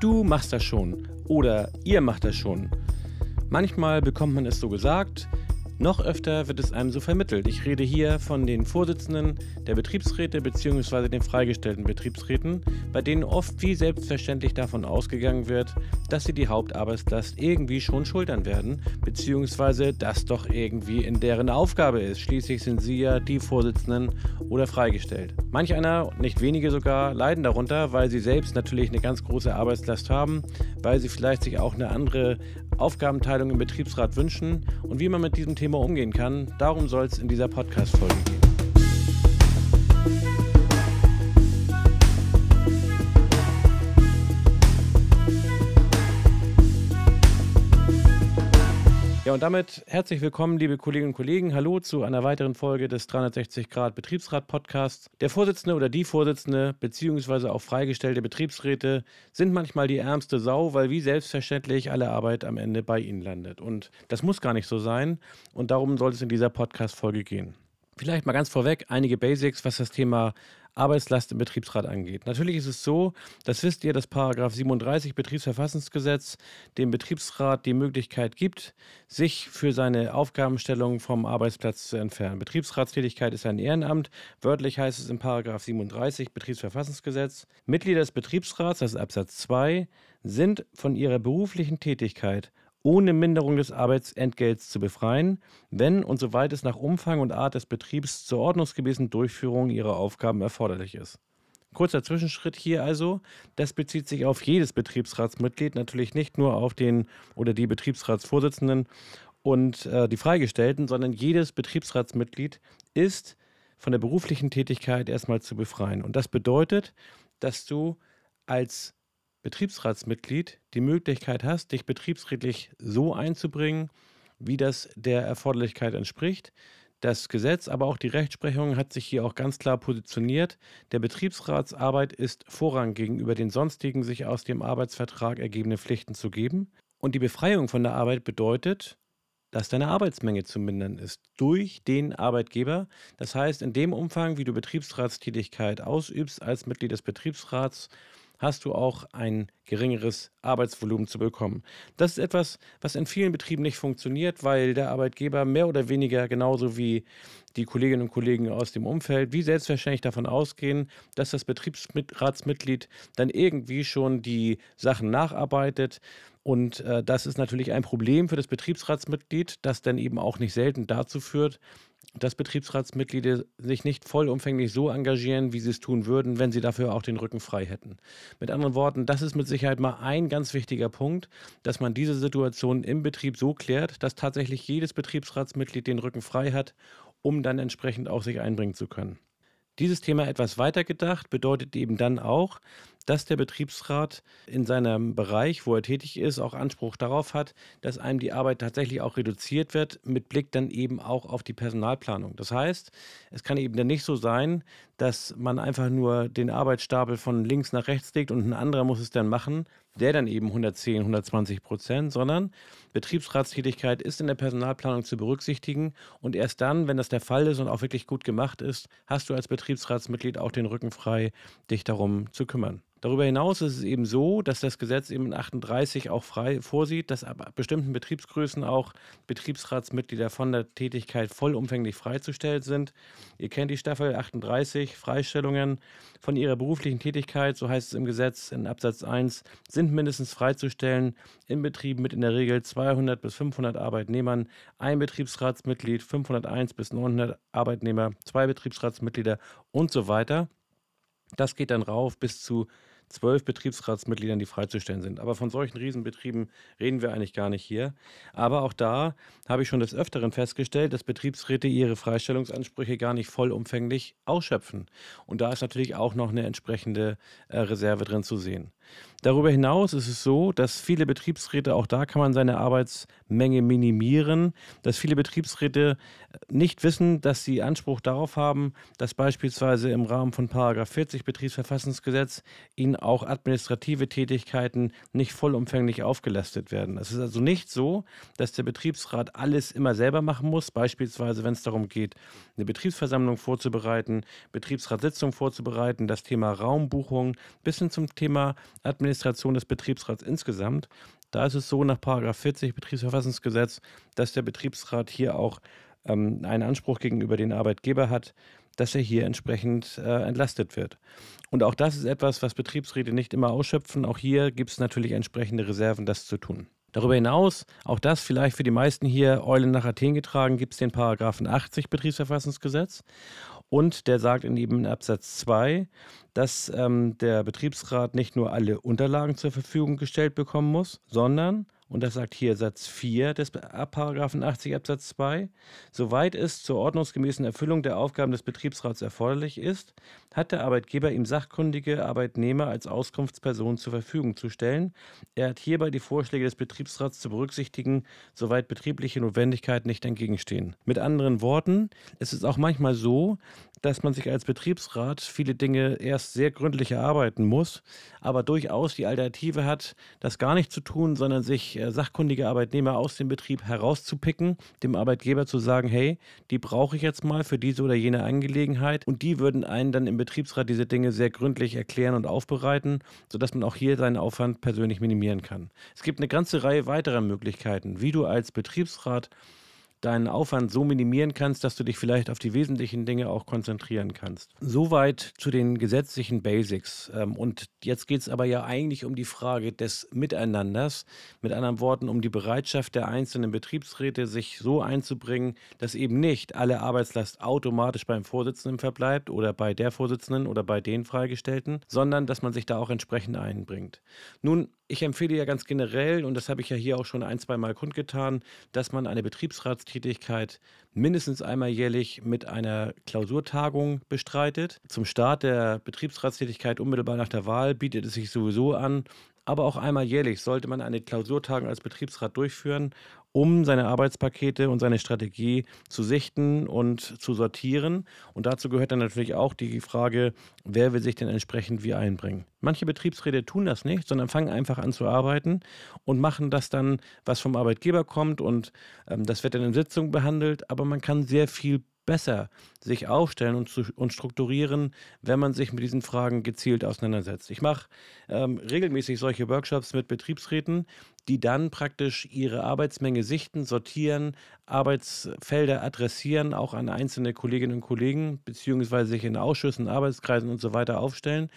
Du machst das schon oder ihr macht das schon. Manchmal bekommt man es so gesagt, noch öfter wird es einem so vermittelt. Ich rede hier von den Vorsitzenden der Betriebsräte bzw. den freigestellten Betriebsräten, bei denen oft wie selbstverständlich davon ausgegangen wird, dass sie die Hauptarbeitslast irgendwie schon schultern werden, bzw. das doch irgendwie in deren Aufgabe ist. Schließlich sind sie ja die Vorsitzenden oder freigestellt. Manch einer, nicht wenige sogar, leiden darunter, weil sie selbst natürlich eine ganz große Arbeitslast haben, weil sie vielleicht sich auch eine andere Aufgabenteilung im Betriebsrat wünschen und wie man mit diesem Thema umgehen kann, darum soll es in dieser Podcast-Folge gehen. Ja, und damit herzlich willkommen, liebe Kolleginnen und Kollegen. Hallo zu einer weiteren Folge des 360 Grad Betriebsrat Podcasts. Der Vorsitzende oder die Vorsitzende beziehungsweise auch freigestellte Betriebsräte sind manchmal die ärmste Sau, weil wie selbstverständlich alle Arbeit am Ende bei ihnen landet. Und das muss gar nicht so sein. Und darum soll es in dieser Podcast-Folge gehen. Vielleicht mal ganz vorweg einige Basics, was das Thema Arbeitslast im Betriebsrat angeht. Natürlich ist es so, das wisst ihr, dass Paragraph 37 Betriebsverfassungsgesetz dem Betriebsrat die Möglichkeit gibt, sich für seine Aufgabenstellung vom Arbeitsplatz zu entfernen. Betriebsratstätigkeit ist ein Ehrenamt. Wörtlich heißt es in Paragraph 37 Betriebsverfassungsgesetz. Mitglieder des Betriebsrats, das ist Absatz 2, sind von ihrer beruflichen Tätigkeit ohne Minderung des Arbeitsentgelts zu befreien, wenn und soweit es nach Umfang und Art des Betriebs zur ordnungsgemäßen Durchführung ihrer Aufgaben erforderlich ist. Kurzer Zwischenschritt hier also. Das bezieht sich auf jedes Betriebsratsmitglied, natürlich nicht nur auf den oder die Betriebsratsvorsitzenden und äh, die Freigestellten, sondern jedes Betriebsratsmitglied ist von der beruflichen Tätigkeit erstmal zu befreien. Und das bedeutet, dass du als Betriebsratsmitglied die Möglichkeit hast, dich betriebsrätlich so einzubringen, wie das der Erforderlichkeit entspricht. Das Gesetz, aber auch die Rechtsprechung hat sich hier auch ganz klar positioniert. Der Betriebsratsarbeit ist Vorrang gegenüber den sonstigen sich aus dem Arbeitsvertrag ergebenden Pflichten zu geben. Und die Befreiung von der Arbeit bedeutet, dass deine Arbeitsmenge zu mindern ist durch den Arbeitgeber. Das heißt, in dem Umfang, wie du Betriebsratstätigkeit ausübst als Mitglied des Betriebsrats, hast du auch ein geringeres Arbeitsvolumen zu bekommen. Das ist etwas, was in vielen Betrieben nicht funktioniert, weil der Arbeitgeber mehr oder weniger genauso wie die Kolleginnen und Kollegen aus dem Umfeld wie selbstverständlich davon ausgehen, dass das Betriebsratsmitglied dann irgendwie schon die Sachen nacharbeitet. Und äh, das ist natürlich ein Problem für das Betriebsratsmitglied, das dann eben auch nicht selten dazu führt, dass Betriebsratsmitglieder sich nicht vollumfänglich so engagieren, wie sie es tun würden, wenn sie dafür auch den Rücken frei hätten. Mit anderen Worten, das ist mit Sicherheit mal ein ganz wichtiger Punkt, dass man diese Situation im Betrieb so klärt, dass tatsächlich jedes Betriebsratsmitglied den Rücken frei hat, um dann entsprechend auch sich einbringen zu können. Dieses Thema etwas weiter gedacht bedeutet eben dann auch, dass der Betriebsrat in seinem Bereich, wo er tätig ist, auch Anspruch darauf hat, dass einem die Arbeit tatsächlich auch reduziert wird, mit Blick dann eben auch auf die Personalplanung. Das heißt, es kann eben dann nicht so sein, dass man einfach nur den Arbeitsstapel von links nach rechts legt und ein anderer muss es dann machen, der dann eben 110, 120 Prozent, sondern Betriebsratstätigkeit ist in der Personalplanung zu berücksichtigen und erst dann, wenn das der Fall ist und auch wirklich gut gemacht ist, hast du als Betriebsratsmitglied auch den Rücken frei, dich darum zu kümmern. Darüber hinaus ist es eben so, dass das Gesetz eben in 38 auch frei vorsieht, dass ab bestimmten Betriebsgrößen auch Betriebsratsmitglieder von der Tätigkeit vollumfänglich freizustellen sind. Ihr kennt die Staffel 38, Freistellungen von ihrer beruflichen Tätigkeit, so heißt es im Gesetz in Absatz 1, sind mindestens freizustellen in Betrieben mit in der Regel 200 bis 500 Arbeitnehmern, ein Betriebsratsmitglied, 501 bis 900 Arbeitnehmer, zwei Betriebsratsmitglieder und so weiter. Das geht dann rauf bis zu zwölf Betriebsratsmitgliedern, die freizustellen sind. Aber von solchen Riesenbetrieben reden wir eigentlich gar nicht hier. Aber auch da habe ich schon des Öfteren festgestellt, dass Betriebsräte ihre Freistellungsansprüche gar nicht vollumfänglich ausschöpfen. Und da ist natürlich auch noch eine entsprechende äh, Reserve drin zu sehen. Darüber hinaus ist es so, dass viele Betriebsräte, auch da kann man seine Arbeitsmenge minimieren, dass viele Betriebsräte nicht wissen, dass sie Anspruch darauf haben, dass beispielsweise im Rahmen von 40 Betriebsverfassungsgesetz ihnen auch administrative Tätigkeiten nicht vollumfänglich aufgelastet werden. Es ist also nicht so, dass der Betriebsrat alles immer selber machen muss, beispielsweise wenn es darum geht, eine Betriebsversammlung vorzubereiten, Betriebsratssitzung vorzubereiten, das Thema Raumbuchung bis hin zum Thema Administration des Betriebsrats insgesamt. Da ist es so nach 40 Betriebsverfassungsgesetz, dass der Betriebsrat hier auch ähm, einen Anspruch gegenüber den Arbeitgeber hat, dass er hier entsprechend äh, entlastet wird. Und auch das ist etwas, was Betriebsräte nicht immer ausschöpfen. Auch hier gibt es natürlich entsprechende Reserven, das zu tun. Darüber hinaus, auch das vielleicht für die meisten hier Eulen nach Athen getragen, gibt es den Paragraphen 80 Betriebsverfassungsgesetz. Und der sagt in eben Absatz 2, dass ähm, der Betriebsrat nicht nur alle Unterlagen zur Verfügung gestellt bekommen muss, sondern und das sagt hier Satz 4 des Paragraphen 80 Absatz 2, soweit es zur ordnungsgemäßen Erfüllung der Aufgaben des Betriebsrats erforderlich ist, hat der Arbeitgeber ihm sachkundige Arbeitnehmer als Auskunftsperson zur Verfügung zu stellen. Er hat hierbei die Vorschläge des Betriebsrats zu berücksichtigen, soweit betriebliche Notwendigkeiten nicht entgegenstehen. Mit anderen Worten, es ist auch manchmal so, dass man sich als Betriebsrat viele Dinge erst sehr gründlich erarbeiten muss, aber durchaus die Alternative hat, das gar nicht zu tun, sondern sich äh, sachkundige Arbeitnehmer aus dem Betrieb herauszupicken, dem Arbeitgeber zu sagen, hey, die brauche ich jetzt mal für diese oder jene Angelegenheit und die würden einen dann im Betriebsrat diese Dinge sehr gründlich erklären und aufbereiten, sodass man auch hier seinen Aufwand persönlich minimieren kann. Es gibt eine ganze Reihe weiterer Möglichkeiten, wie du als Betriebsrat deinen Aufwand so minimieren kannst, dass du dich vielleicht auf die wesentlichen Dinge auch konzentrieren kannst. Soweit zu den gesetzlichen Basics. Ähm, und jetzt geht es aber ja eigentlich um die Frage des Miteinanders. Mit anderen Worten, um die Bereitschaft der einzelnen Betriebsräte, sich so einzubringen, dass eben nicht alle Arbeitslast automatisch beim Vorsitzenden verbleibt oder bei der Vorsitzenden oder bei den Freigestellten, sondern dass man sich da auch entsprechend einbringt. Nun, ich empfehle ja ganz generell, und das habe ich ja hier auch schon ein, zwei Mal kundgetan, dass man eine Betriebsratstätigkeit mindestens einmal jährlich mit einer Klausurtagung bestreitet. Zum Start der Betriebsratstätigkeit unmittelbar nach der Wahl bietet es sich sowieso an, aber auch einmal jährlich sollte man eine Klausurtagung als Betriebsrat durchführen, um seine Arbeitspakete und seine Strategie zu sichten und zu sortieren. Und dazu gehört dann natürlich auch die Frage, wer will sich denn entsprechend wie einbringen. Manche Betriebsräte tun das nicht, sondern fangen einfach an zu arbeiten und machen das dann, was vom Arbeitgeber kommt und ähm, das wird dann in Sitzungen behandelt, aber man kann sehr viel besser sich aufstellen und, zu, und strukturieren, wenn man sich mit diesen Fragen gezielt auseinandersetzt. Ich mache ähm, regelmäßig solche Workshops mit Betriebsräten, die dann praktisch ihre Arbeitsmenge sichten, sortieren, Arbeitsfelder adressieren, auch an einzelne Kolleginnen und Kollegen, beziehungsweise sich in Ausschüssen, Arbeitskreisen und so weiter aufstellen.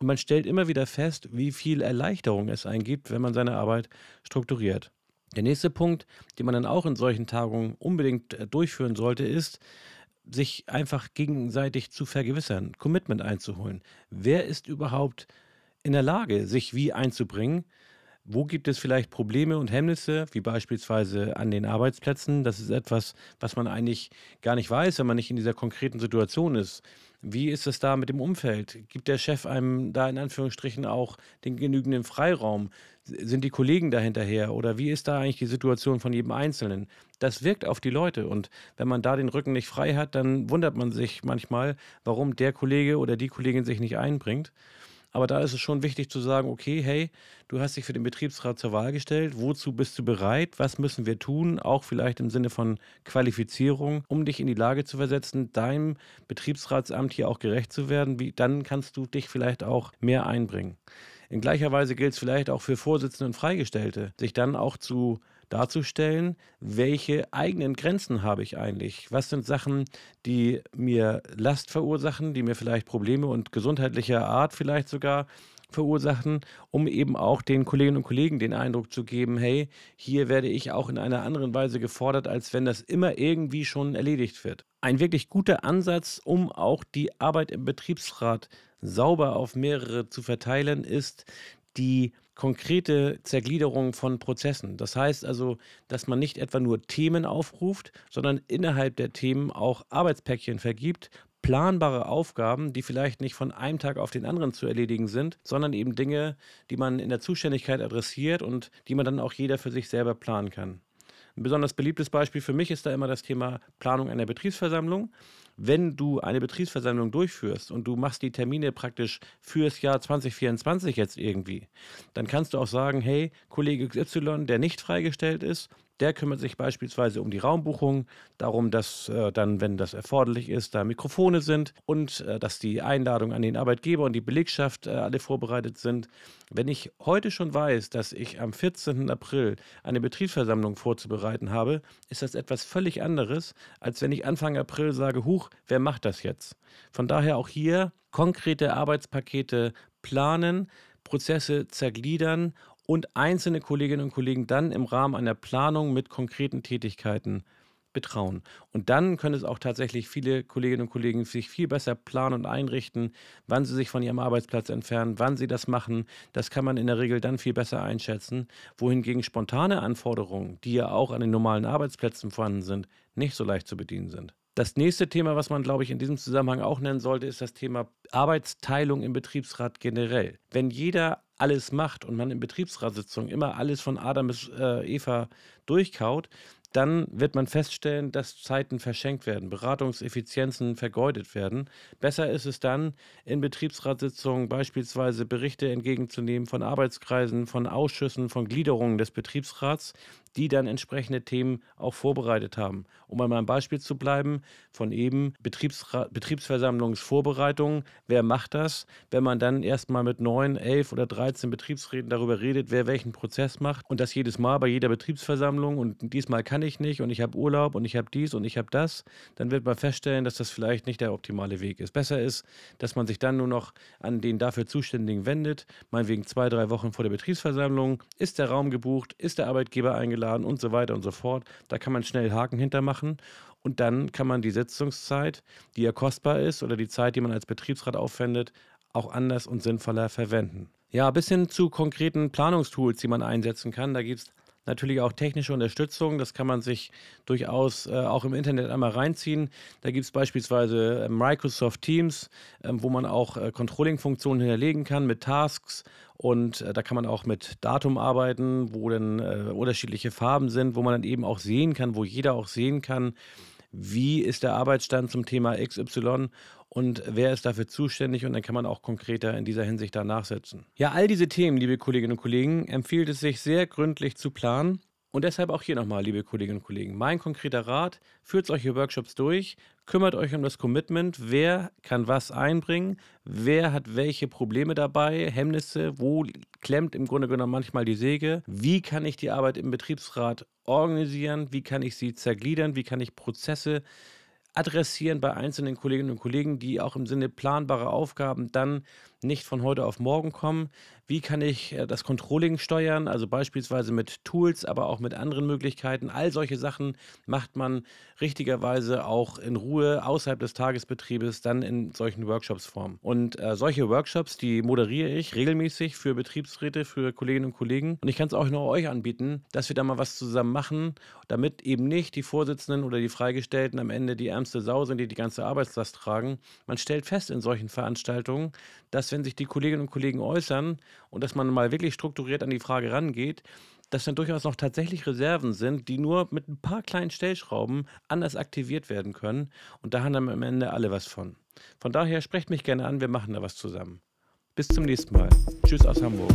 Und man stellt immer wieder fest, wie viel Erleichterung es eingibt, wenn man seine Arbeit strukturiert. Der nächste Punkt, den man dann auch in solchen Tagungen unbedingt äh, durchführen sollte, ist, sich einfach gegenseitig zu vergewissern, Commitment einzuholen. Wer ist überhaupt in der Lage, sich wie einzubringen? Wo gibt es vielleicht Probleme und Hemmnisse, wie beispielsweise an den Arbeitsplätzen? Das ist etwas, was man eigentlich gar nicht weiß, wenn man nicht in dieser konkreten Situation ist. Wie ist es da mit dem Umfeld? Gibt der Chef einem da in Anführungsstrichen auch den genügenden Freiraum? Sind die Kollegen da hinterher? Oder wie ist da eigentlich die Situation von jedem Einzelnen? Das wirkt auf die Leute. Und wenn man da den Rücken nicht frei hat, dann wundert man sich manchmal, warum der Kollege oder die Kollegin sich nicht einbringt. Aber da ist es schon wichtig zu sagen, okay, hey, du hast dich für den Betriebsrat zur Wahl gestellt. Wozu bist du bereit? Was müssen wir tun? Auch vielleicht im Sinne von Qualifizierung, um dich in die Lage zu versetzen, deinem Betriebsratsamt hier auch gerecht zu werden. Wie, dann kannst du dich vielleicht auch mehr einbringen. In gleicher Weise gilt es vielleicht auch für Vorsitzende und Freigestellte, sich dann auch zu darzustellen, welche eigenen Grenzen habe ich eigentlich? Was sind Sachen, die mir Last verursachen, die mir vielleicht Probleme und gesundheitlicher Art vielleicht sogar verursachen, um eben auch den Kolleginnen und Kollegen den Eindruck zu geben, hey, hier werde ich auch in einer anderen Weise gefordert, als wenn das immer irgendwie schon erledigt wird. Ein wirklich guter Ansatz, um auch die Arbeit im Betriebsrat sauber auf mehrere zu verteilen, ist die konkrete Zergliederung von Prozessen. Das heißt also, dass man nicht etwa nur Themen aufruft, sondern innerhalb der Themen auch Arbeitspäckchen vergibt, planbare Aufgaben, die vielleicht nicht von einem Tag auf den anderen zu erledigen sind, sondern eben Dinge, die man in der Zuständigkeit adressiert und die man dann auch jeder für sich selber planen kann. Ein besonders beliebtes Beispiel für mich ist da immer das Thema Planung einer Betriebsversammlung. Wenn du eine Betriebsversammlung durchführst und du machst die Termine praktisch fürs Jahr 2024 jetzt irgendwie, dann kannst du auch sagen, hey, Kollege XY, der nicht freigestellt ist, der kümmert sich beispielsweise um die Raumbuchung, darum, dass äh, dann, wenn das erforderlich ist, da Mikrofone sind und äh, dass die Einladung an den Arbeitgeber und die Belegschaft äh, alle vorbereitet sind. Wenn ich heute schon weiß, dass ich am 14. April eine Betriebsversammlung vorzubereiten habe, ist das etwas völlig anderes, als wenn ich Anfang April sage, huch, wer macht das jetzt? Von daher auch hier konkrete Arbeitspakete planen, Prozesse zergliedern und einzelne Kolleginnen und Kollegen dann im Rahmen einer Planung mit konkreten Tätigkeiten betrauen. Und dann können es auch tatsächlich viele Kolleginnen und Kollegen sich viel besser planen und einrichten, wann sie sich von ihrem Arbeitsplatz entfernen, wann sie das machen. Das kann man in der Regel dann viel besser einschätzen. Wohingegen spontane Anforderungen, die ja auch an den normalen Arbeitsplätzen vorhanden sind, nicht so leicht zu bedienen sind. Das nächste Thema, was man, glaube ich, in diesem Zusammenhang auch nennen sollte, ist das Thema Arbeitsteilung im Betriebsrat generell. Wenn jeder alles macht und man in Betriebsratssitzungen immer alles von Adam bis äh, Eva durchkaut, dann wird man feststellen, dass Zeiten verschenkt werden, Beratungseffizienzen vergeudet werden. Besser ist es dann, in Betriebsratssitzungen beispielsweise Berichte entgegenzunehmen von Arbeitskreisen, von Ausschüssen, von Gliederungen des Betriebsrats, die dann entsprechende Themen auch vorbereitet haben. Um einmal ein Beispiel zu bleiben, von eben Betriebsra Betriebsversammlungsvorbereitungen, wer macht das? Wenn man dann erstmal mit neun, elf oder 13 Betriebsräten darüber redet, wer welchen Prozess macht und das jedes Mal bei jeder Betriebsversammlung und diesmal kann ich nicht und ich habe Urlaub und ich habe dies und ich habe das, dann wird man feststellen, dass das vielleicht nicht der optimale Weg ist. Besser ist, dass man sich dann nur noch an den dafür Zuständigen wendet, meinetwegen zwei, drei Wochen vor der Betriebsversammlung. Ist der Raum gebucht? Ist der Arbeitgeber eingeladen? Eingeladen und so weiter und so fort. Da kann man schnell Haken hintermachen und dann kann man die Sitzungszeit, die ja kostbar ist oder die Zeit, die man als Betriebsrat aufwendet, auch anders und sinnvoller verwenden. Ja, bis hin zu konkreten Planungstools, die man einsetzen kann. Da gibt es natürlich auch technische Unterstützung. Das kann man sich durchaus äh, auch im Internet einmal reinziehen. Da gibt es beispielsweise äh, Microsoft Teams, äh, wo man auch äh, Controlling-Funktionen hinterlegen kann mit Tasks. Und äh, da kann man auch mit Datum arbeiten, wo dann äh, unterschiedliche Farben sind, wo man dann eben auch sehen kann, wo jeder auch sehen kann, wie ist der Arbeitsstand zum Thema XY und wer ist dafür zuständig und dann kann man auch konkreter in dieser Hinsicht da nachsetzen. Ja, all diese Themen, liebe Kolleginnen und Kollegen, empfiehlt es sich sehr gründlich zu planen. Und deshalb auch hier nochmal, liebe Kolleginnen und Kollegen, mein konkreter Rat, führt solche Workshops durch, kümmert euch um das Commitment, wer kann was einbringen, wer hat welche Probleme dabei, Hemmnisse, wo klemmt im Grunde genommen manchmal die Säge, wie kann ich die Arbeit im Betriebsrat organisieren, wie kann ich sie zergliedern, wie kann ich Prozesse adressieren bei einzelnen Kolleginnen und Kollegen, die auch im Sinne planbarer Aufgaben dann nicht von heute auf morgen kommen. Wie kann ich äh, das Controlling steuern, also beispielsweise mit Tools, aber auch mit anderen Möglichkeiten. All solche Sachen macht man richtigerweise auch in Ruhe außerhalb des Tagesbetriebes dann in solchen Workshops form. Und äh, solche Workshops, die moderiere ich regelmäßig für Betriebsräte, für Kolleginnen und Kollegen. Und ich kann es auch nur euch anbieten, dass wir da mal was zusammen machen, damit eben nicht die Vorsitzenden oder die Freigestellten am Ende die ärmste Sau sind, die die ganze Arbeitslast tragen. Man stellt fest in solchen Veranstaltungen, dass wenn sich die Kolleginnen und Kollegen äußern und dass man mal wirklich strukturiert an die Frage rangeht, dass dann durchaus noch tatsächlich Reserven sind, die nur mit ein paar kleinen Stellschrauben anders aktiviert werden können. Und da haben dann am Ende alle was von. Von daher sprecht mich gerne an, wir machen da was zusammen. Bis zum nächsten Mal. Tschüss aus Hamburg.